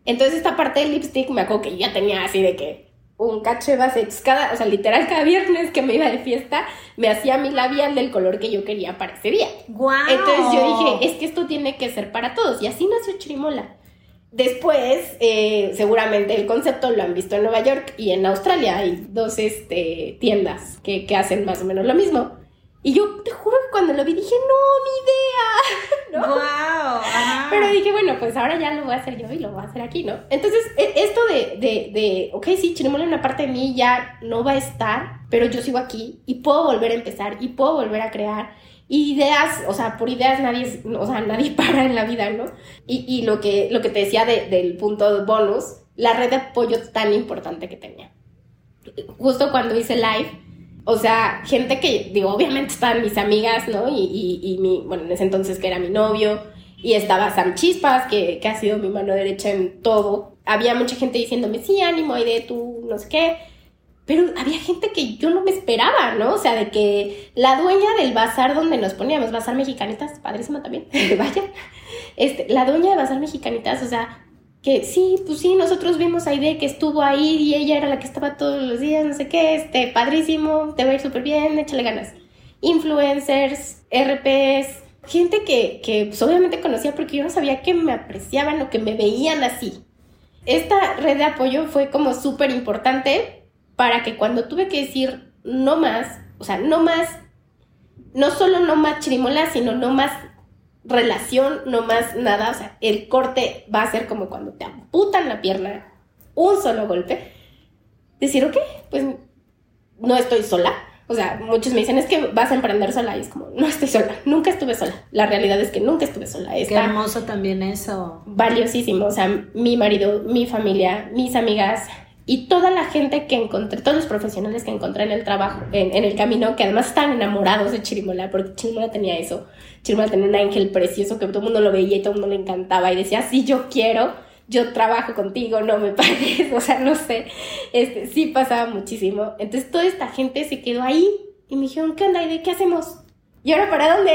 Entonces, esta parte del lipstick me acuerdo que ya tenía así de que un cacho de base, cada, o sea, literal, cada viernes que me iba de fiesta, me hacía mi labial del color que yo quería para ese día. ¡Guau! Entonces yo dije, es que esto tiene que ser para todos. Y así nació Chirimola. Después, eh, seguramente el concepto lo han visto en Nueva York y en Australia. Hay dos este, tiendas que, hacen más o menos lo mismo. Y yo te juro que cuando lo vi dije, no, mi idea. ¿no? Wow, Pero dije, bueno, pues ahora ya lo voy a hacer yo y lo voy a hacer aquí, ¿no? Entonces, e, esto de, de, de ok, sí, Chirimola una parte de mí ya no va a estar, pero yo sigo aquí y puedo volver a empezar y puedo volver a crear ideas, o sea, por ideas nadie, o sea, nadie para en la vida, ¿no? Y, y lo, que, lo que te decía del punto bonus, la red de apoyo tan importante que tenía. Justo cuando hice live, o sea, gente que, digo, obviamente estaban mis amigas, ¿no? Y, y, y mi, bueno, en ese entonces que era mi novio, y estaba Sam Chispas, que, que ha sido mi mano derecha en todo. Había mucha gente diciéndome, sí, ánimo, y de tú, no sé qué pero había gente que yo no me esperaba, ¿no? O sea, de que la dueña del bazar donde nos poníamos, bazar mexicanitas, padrísima también, vaya, este, la dueña de bazar mexicanitas, o sea, que sí, pues sí, nosotros vimos a Aide que estuvo ahí y ella era la que estaba todos los días, no sé qué, este, padrísimo, te va a ir súper bien, échale ganas. Influencers, RPs, gente que, que pues, obviamente conocía porque yo no sabía que me apreciaban o que me veían así. Esta red de apoyo fue como súper importante para que cuando tuve que decir no más, o sea, no más, no solo no más chirimola, sino no más relación, no más nada, o sea, el corte va a ser como cuando te amputan la pierna, un solo golpe, decir, ok, pues no estoy sola. O sea, muchos me dicen, es que vas a emprender sola. Y es como, no estoy sola, nunca estuve sola. La realidad es que nunca estuve sola. Qué hermoso también eso. Valiosísimo. O sea, mi marido, mi familia, mis amigas, y toda la gente que encontré, todos los profesionales que encontré en el trabajo, en, el camino, que además están enamorados de Chirimola, porque Chirimola tenía eso. Chirimola tenía un ángel precioso que todo el mundo lo veía y todo el mundo le encantaba y decía, sí, yo quiero, yo trabajo contigo, no me pagues, o sea, no sé. Este, sí pasaba muchísimo. Entonces toda esta gente se quedó ahí y me dijeron, ¿qué onda? ¿Y de qué hacemos? ¿y ahora para dónde?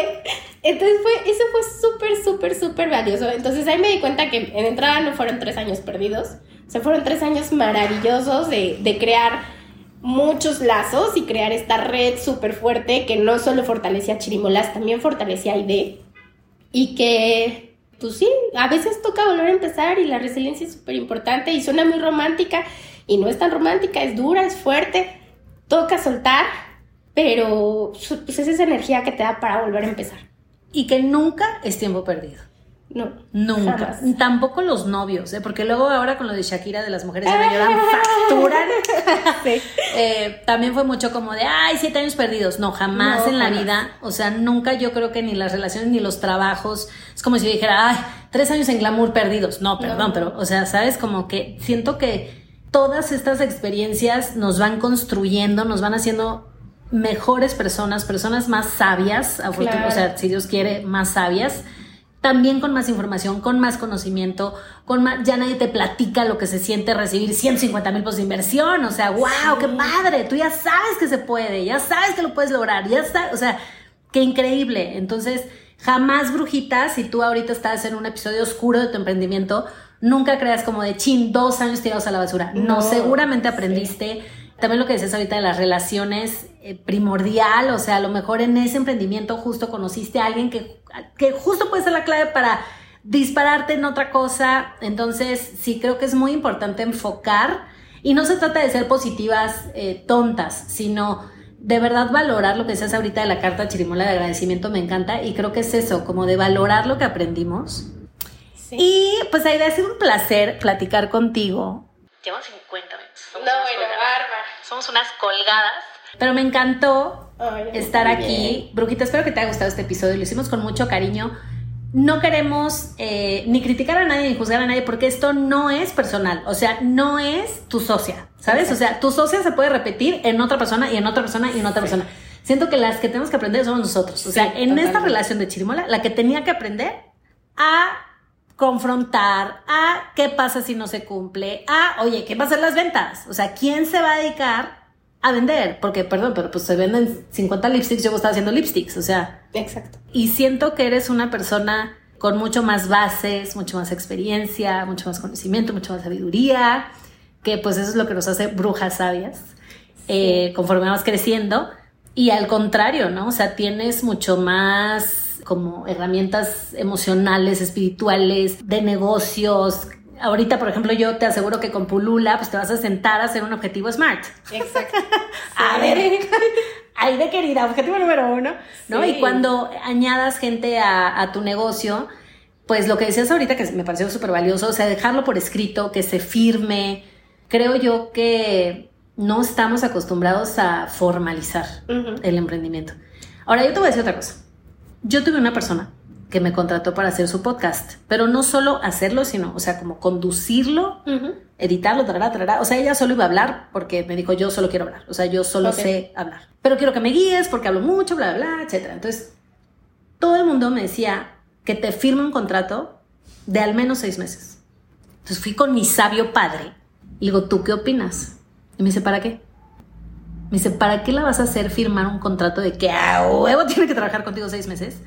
Entonces fue, eso fue súper, súper, súper valioso. Entonces ahí me di cuenta que en entrada no fueron tres años perdidos, o sea, fueron tres años maravillosos de, de crear muchos lazos y crear esta red súper fuerte que no solo fortalecía a Chirimolas, también fortalecía a ID. Y que, pues sí, a veces toca volver a empezar y la resiliencia es súper importante y suena muy romántica y no es tan romántica, es dura, es fuerte, toca soltar, pero pues es esa energía que te da para volver a empezar. Y que nunca es tiempo perdido. No. Nunca. Tampoco los novios, ¿eh? porque luego ahora con lo de Shakira de las mujeres se me llevan facturan. sí. Eh, también fue mucho como de, ay, siete años perdidos. No, jamás en la vida. O sea, nunca yo creo que ni las relaciones ni los trabajos. Es como si yo dijera, ay, tres años en glamour perdidos. No, perdón, pero, o sea, sabes, como que siento que todas estas experiencias nos van construyendo, nos van haciendo mejores personas, personas más sabias, o sea, si Dios quiere, más sabias también con más información, con más conocimiento, con más, ya nadie te platica lo que se siente recibir 150 mil pesos de inversión, o sea, wow, qué padre, tú ya sabes que se puede, ya sabes que lo puedes lograr, ya sabes, o sea, qué increíble. Entonces, jamás brujita, si tú ahorita estás en un episodio oscuro de tu emprendimiento, nunca creas como de chin, dos años tirados a la basura. No, seguramente aprendiste. También lo que decías ahorita de las relaciones eh, primordial, o sea, a lo mejor en ese emprendimiento justo conociste a alguien que, que justo puede ser la clave para dispararte en otra cosa. Entonces, sí creo que es muy importante enfocar y no se trata de ser positivas eh, tontas, sino de verdad valorar lo que decías ahorita de la carta chirimola de agradecimiento, me encanta y creo que es eso, como de valorar lo que aprendimos. Y pues ahí ha sido un placer platicar contigo. Llevamos 50 minutos. No, bueno, bárbara. Somos unas colgadas. Pero me encantó estar aquí. Brujita, espero que te haya gustado este episodio. Lo hicimos con mucho cariño. No queremos eh, ni criticar a nadie ni juzgar a nadie porque esto no es personal. O sea, no es tu socia, ¿sabes? O sea, tu socia se puede repetir en otra persona y en otra persona y en otra persona. Siento que las que tenemos que aprender somos nosotros. O sea, en esta relación de Chirimola, la que tenía que aprender a confrontar, a qué pasa si no se cumple, a, oye, ¿qué pasa en las ventas? O sea, ¿quién se va a dedicar a vender? Porque, perdón, pero pues se venden 50 lipsticks, yo estaba haciendo lipsticks, o sea. Exacto. Y siento que eres una persona con mucho más bases, mucho más experiencia, mucho más conocimiento, mucho más sabiduría, que pues eso es lo que nos hace brujas sabias, eh, conforme vas creciendo. Y al contrario, ¿no? O sea, tienes mucho más como herramientas emocionales, espirituales, de negocios. Ahorita, por ejemplo, yo te aseguro que con Pulula, pues te vas a sentar a hacer un objetivo SMART. Exacto. a ver, ahí de querida, objetivo número uno, ¿no? Y cuando añadas gente a, a tu negocio, pues lo que decías ahorita que me pareció súper valioso, o sea, dejarlo por escrito, que se firme. Creo yo que no estamos acostumbrados a formalizar el emprendimiento. Ahora, yo te voy a decir otra cosa. Yo tuve una persona que me contrató para hacer su podcast, pero no solo hacerlo, sino, o sea, como conducirlo, editarlo, tarará, tarará. O sea, ella solo iba a hablar porque me dijo, yo solo quiero hablar, o sea, yo solo sé hablar. Pero quiero que me guíes porque hablo mucho, bla, bla, bla, etc. Entonces, todo el mundo me decía que te firme un contrato de al menos seis meses. Entonces fui con mi sabio padre y le digo, ¿tú qué opinas? Y me dice, ¿para qué? Me dice, ¿para qué la vas a hacer firmar un contrato de que a huevo tiene que trabajar contigo seis meses?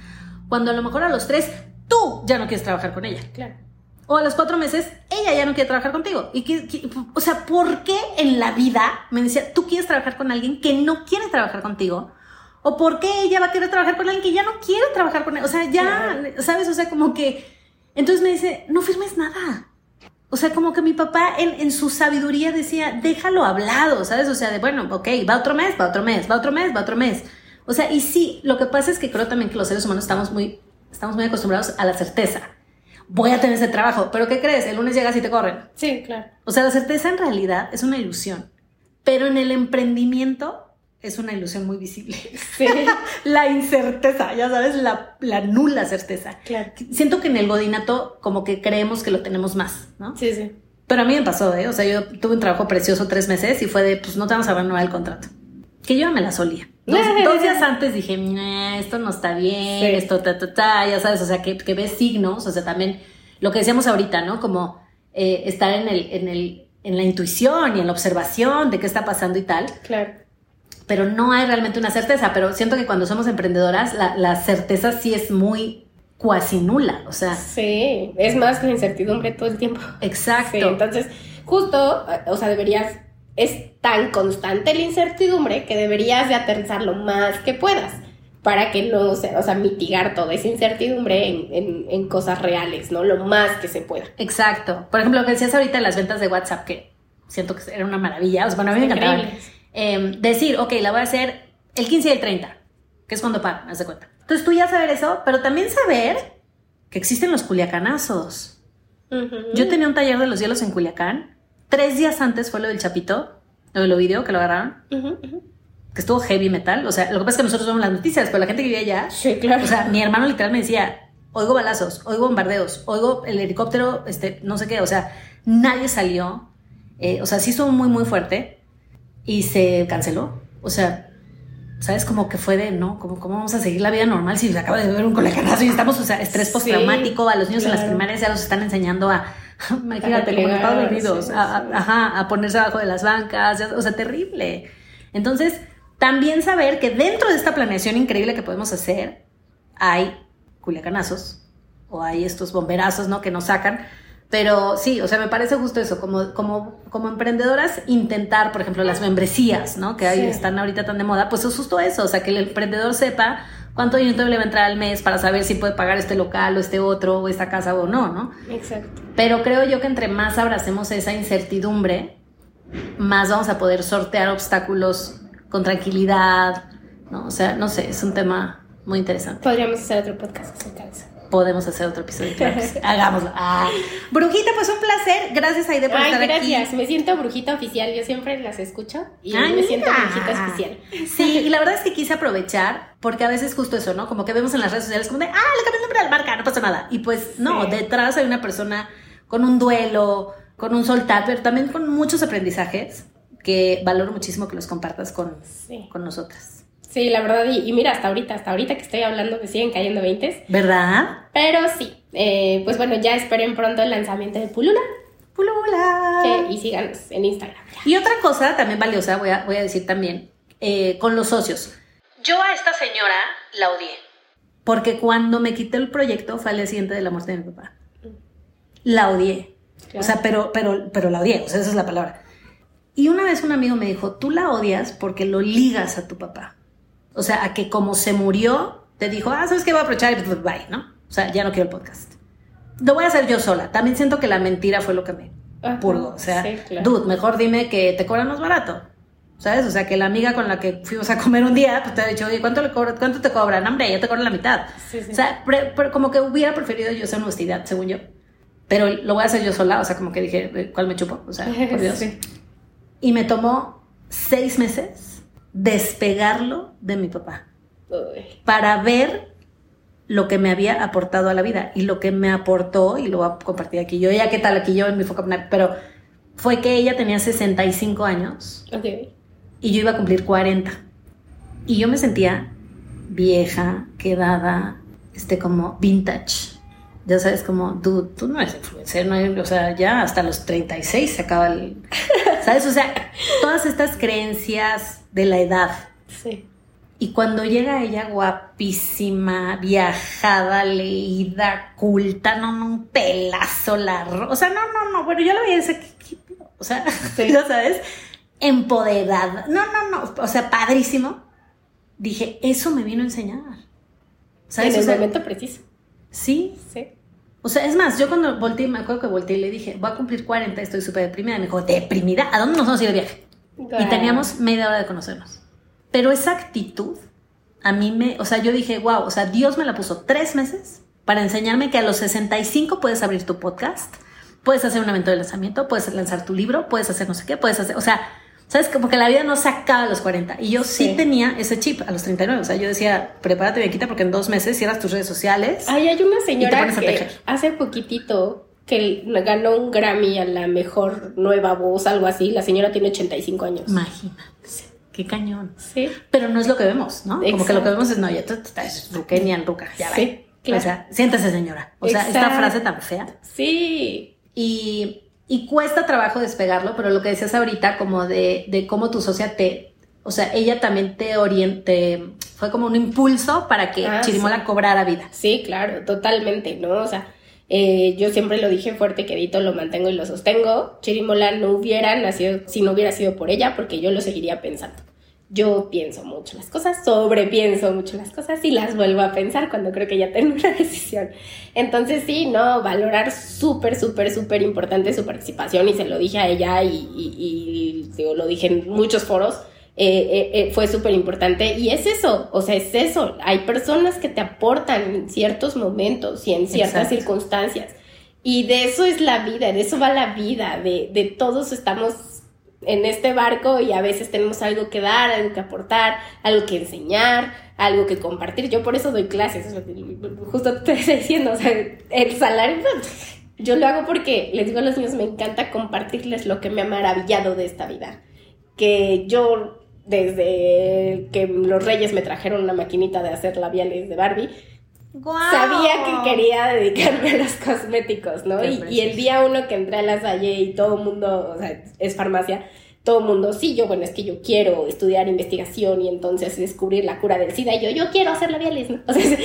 Cuando a lo mejor a los tres tú ya no quieres trabajar con ella. Claro. O a los cuatro meses ella ya no quiere trabajar contigo. Y que, o sea, ¿por qué en la vida me decía, tú quieres trabajar con alguien que no quiere trabajar contigo? ¿O por qué ella va a querer trabajar con alguien que ya no quiere trabajar con él? O sea, ya, ¿sabes? O sea, como que... Entonces me dice, no firmes nada. O sea, como que mi papá en, su sabiduría decía, déjalo hablado, ¿sabes? O sea, de bueno, ok, va otro mes, va otro mes, va otro mes, va otro mes. O sea, y sí, lo que pasa es que creo también que los seres humanos estamos muy, estamos muy acostumbrados a la certeza. Voy a tener ese trabajo, pero ¿qué crees? El lunes llegas y te corren. Sí, claro. O sea, la certeza en realidad es una ilusión. Pero en el emprendimiento es una ilusión muy visible. Sí. la incerteza, ya sabes, la, la, nula certeza. Claro. Siento que en el godinato como que creemos que lo tenemos más, ¿no? Sí, sí. Pero a mí me pasó, ¿eh? O sea, yo tuve un trabajo precioso tres meses y fue de, pues no te vamos a renovar el contrato. Que yo me la solía. Dos, días antes dije, esto no está bien, esto, ta, ta, ta, ya sabes, o sea, que, que, ves signos, o sea, también lo que decíamos ahorita, ¿no? Como eh, estar en el, en el, en la intuición y en la observación de qué está pasando y tal. Claro pero no hay realmente una certeza. Pero siento que cuando somos emprendedoras, la, la certeza sí es muy cuasi nula, o sea. Sí, es más la incertidumbre todo el tiempo. Exacto. Sí, entonces, justo, o sea, deberías, es tan constante la incertidumbre que deberías de aterrizar lo más que puedas para que no, se, o sea, mitigar toda esa incertidumbre en, en, en, cosas reales, ¿no? Lo más que se pueda. Exacto. Por ejemplo, lo que decías ahorita de las ventas de WhatsApp, que siento que era una maravilla, o sea, bueno, a mí me encantaba. Eh, decir, ok, la voy a hacer el 15 y el 30, que es cuando pagan, haz de cuenta. Entonces tú ya saber eso, pero también saber que existen los culiacanazos. Uh -huh. Yo tenía un taller de los hielos en Culiacán. Tres días antes fue lo del Chapito, lo del Ovidio, que lo agarraron. Uh -huh. Que estuvo heavy metal. O sea, lo que pasa es que nosotros vemos las noticias, pero la gente que vivía allá. Sí, claro. O sea, mi hermano literal me decía: oigo balazos, oigo bombardeos, oigo el helicóptero, este, no sé qué. O sea, nadie salió. Eh, o sea, sí estuvo muy, muy fuerte. Y se canceló. O sea, ¿sabes? Como que fue de, ¿no? ¿Cómo, cómo vamos a seguir la vida normal si se acaba de ver un colecanazo y estamos, o sea, estrés postraumático? A los niños claro. en las primarias ya los están enseñando a, imagínate, como en Estados Unidos, sí, a, a, ajá, a ponerse abajo de las bancas, o sea, terrible. Entonces, también saber que dentro de esta planeación increíble que podemos hacer, hay culiacanazos o hay estos bomberazos, ¿no? Que nos sacan. Pero sí, o sea, me parece justo eso, como, como, como emprendedoras, intentar, por ejemplo, las membresías, ¿no? Que ahí sí. están ahorita tan de moda, pues es justo eso, o sea, que el emprendedor sepa cuánto dinero le va a entrar al mes para saber si puede pagar este local o este otro o esta casa o no, ¿no? Exacto. Pero creo yo que entre más abracemos esa incertidumbre, más vamos a poder sortear obstáculos con tranquilidad, ¿no? O sea, no sé, es un tema muy interesante. Podríamos hacer otro podcast acerca de eso podemos hacer otro episodio. Claro. Hagámoslo. Ah. Brujita, pues un placer. Gracias, Aide, por Ay, estar gracias. aquí. Me siento brujita oficial. Yo siempre las escucho y Ay, me mira. siento brujita especial. Sí, y la verdad es que quise aprovechar, porque a veces justo eso, ¿no? Como que vemos en las redes sociales como de, ah, le cambié el nombre a la marca, no pasa nada. Y pues no, sí. detrás hay una persona con un duelo, con un soltar, pero también con muchos aprendizajes que valoro muchísimo que los compartas con, sí. con nosotras. Sí, la verdad, y, y, mira, hasta ahorita, hasta ahorita que estoy hablando me siguen cayendo 20. ¿Verdad? Pero sí, eh, pues bueno, ya esperen pronto el lanzamiento de Pulula. Pulula. Que, y síganos en Instagram. Y otra cosa también valiosa, voy a, voy a decir también, eh, con los socios. Yo a esta señora la odié. Porque cuando me quité el proyecto fue al día siguiente de la muerte de mi papá. La odié. Claro. O sea, pero, pero, pero la odié, o sea, esa es la palabra. Y una vez un amigo me dijo, tú la odias porque lo ligas a tu papá. O sea, a que como se murió, te dijo, ah, ¿sabes qué? Voy a aprovechar y pues bye, ¿no? O sea, ya no quiero el podcast. Lo voy a hacer yo sola. También siento que la mentira fue lo que me Ajá, purgo. O sea, sí, claro. dude, mejor dime que te cobran más barato. ¿Sabes? O sea, que la amiga con la que fuimos a comer un día, pues te ha dicho, oye, ¿cuánto, le cobro, ¿cuánto te cobran? Hombre, ya te cobran la mitad. Sí, sí. O sea, pre, pre, como que hubiera preferido yo esa honestidad, según yo. Pero lo voy a hacer yo sola. O sea, como que dije, ¿cuál me chupo? O sea, por Dios. Sí. Y me tomó seis meses despegarlo de mi papá para ver lo que me había aportado a la vida y lo que me aportó, y lo voy a compartir aquí yo, ya qué tal aquí yo en mi vocabulario, pero fue que ella tenía 65 años okay. y yo iba a cumplir 40. Y yo me sentía vieja, quedada, este como vintage. Ya sabes, como, dude, tú no eres influencer, no o sea, ya hasta los 36 se acaba el... ¿Sabes? O sea, todas estas creencias de la edad. Sí. Y cuando llega ella guapísima, viajada, leída, culta, no, no, un pelazo largo. O sea, no, no, no. Bueno, yo la veía y decía, ¿qué, qué, o sea, sí. ¿ya sabes? Empoderada. No, no, no. O sea, padrísimo. Dije, eso me vino a enseñar. ¿Sabes? En el o sea, momento preciso. Sí. Sí. O sea, es más, yo cuando volteé, me acuerdo que volteé y le dije, voy a cumplir 40, estoy súper deprimida. Me dijo, ¿deprimida? ¿A dónde nos vamos a ir de viaje? Y teníamos media hora de conocernos. Pero esa actitud a mí me, o sea, yo dije, wow, o sea, Dios me la puso tres meses para enseñarme que a los 65 puedes abrir tu podcast, puedes hacer un evento de lanzamiento, puedes lanzar tu libro, puedes hacer no sé qué, puedes hacer, o sea, sabes, como que la vida no se acaba a los 40. Y yo sí. sí, tenía ese chip a los 39. O sea, yo decía, prepárate, Bequita, porque en dos meses cierras tus redes sociales. Ay, hay una señora que hace poquitito que ganó un Grammy a la mejor nueva voz, algo así. La señora tiene 85 años. Imagínate. Qué cañón. Sí. Pero no es lo que vemos, ¿no? Exacto. Como que lo que vemos es, no, ya tú estás ruquenian, ruca, ya sí, va. Claro. O sea, siéntese, señora. O Exacto. sea, esta frase tan fea. Sí. Y, y cuesta trabajo despegarlo, pero lo que decías ahorita, como de, de cómo tu socia te, o sea, ella también te oriente, fue como un impulso para que Ah, Chirimola sí. cobrara vida. Sí, claro, totalmente, ¿no? O sea, eh, yo siempre lo dije fuerte, quedito, lo mantengo y lo sostengo. Chirimola no hubiera nacido si no hubiera sido por ella, porque yo lo seguiría pensando. Yo pienso mucho las cosas, sobrepienso mucho las cosas y las vuelvo a pensar cuando creo que ya tengo una decisión. Entonces sí, no, valorar súper, súper, súper importante su participación y se lo dije a ella y, y- lo dije en muchos foros. Eh, eh, eh, fue súper importante y es eso, o sea, es eso. Hay personas que te aportan en ciertos momentos y en ciertas Exacto. circunstancias. Y de eso es la vida, de eso va la vida, de, de todos estamos en este barco y a veces tenemos algo que dar, algo que aportar, algo que enseñar, algo que compartir. Yo por eso doy clases, o sea, justo te estoy diciendo, o sea, el salario, yo lo hago porque les digo a los niños, me encanta compartirles lo que me ha maravillado de esta vida. Que yo, desde que los reyes me trajeron una maquinita de hacer labiales de Barbie, sabía que quería dedicarme a los cosméticos, ¿no? Y, y el día uno que entré a la Salle y todo el mundo, o sea, es farmacia, todo el mundo, sí, yo, bueno, es que yo quiero estudiar investigación y entonces descubrir la cura del SIDA y yo, yo quiero hacer labiales, ¿no? O sea,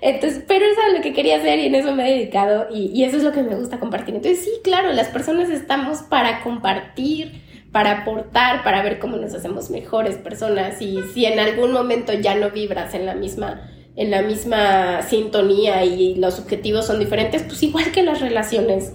entonces, pero eso es lo que quería hacer y en eso me he dedicado y, y eso es lo que me gusta compartir. Entonces, sí, claro, las personas estamos para compartir, para aportar, para ver cómo nos hacemos mejores personas y si en algún momento ya no vibras en la misma en la misma sintonía y los objetivos son diferentes, pues igual que las relaciones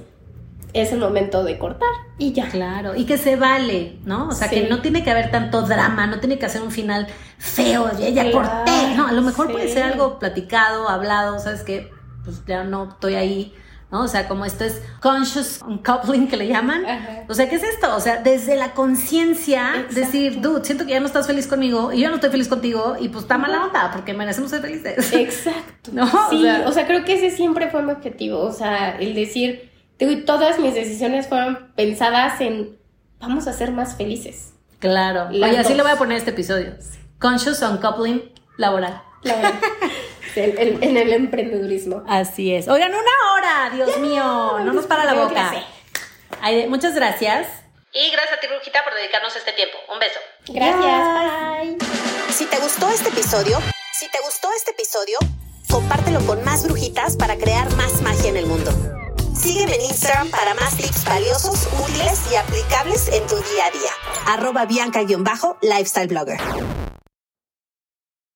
es el momento de cortar y ya. Claro, y que se vale, ¿no? O sea, Sí. que no tiene que haber tanto drama, no tiene que hacer un final feo, ya, ya corté. No, a lo mejor puede ser algo platicado, hablado, ¿sabes qué? Pues ya no estoy ahí, ¿no? O sea, como esto es conscious uncoupling que le llaman. Ajá. O sea, ¿qué es esto? O sea, desde la conciencia, decir, dude, siento que ya no estás feliz conmigo y yo no estoy feliz contigo y pues está mala onda porque merecemos ser felices. Exacto. No, o sí, sea- o sea, creo que ese siempre fue mi objetivo, o sea, el decir, todas mis decisiones fueron pensadas en vamos a ser más felices. Claro. Las Oye, así le voy a poner este episodio. Conscious uncoupling laboral. La verdad. en, en- en el emprendedurismo. Así es. Oigan, una hora, Dios mío. No nos para la boca. muchas gracias. Y gracias a ti, Brujita, por dedicarnos este tiempo. Un beso. Gracias. Bye. Si te gustó este episodio, si te gustó este episodio, compártelo con más brujitas para crear más magia en el mundo. Sígueme en Instagram para más tips valiosos, útiles y aplicables en tu día a día. Arroba Bianca-Lifestyle Blogger.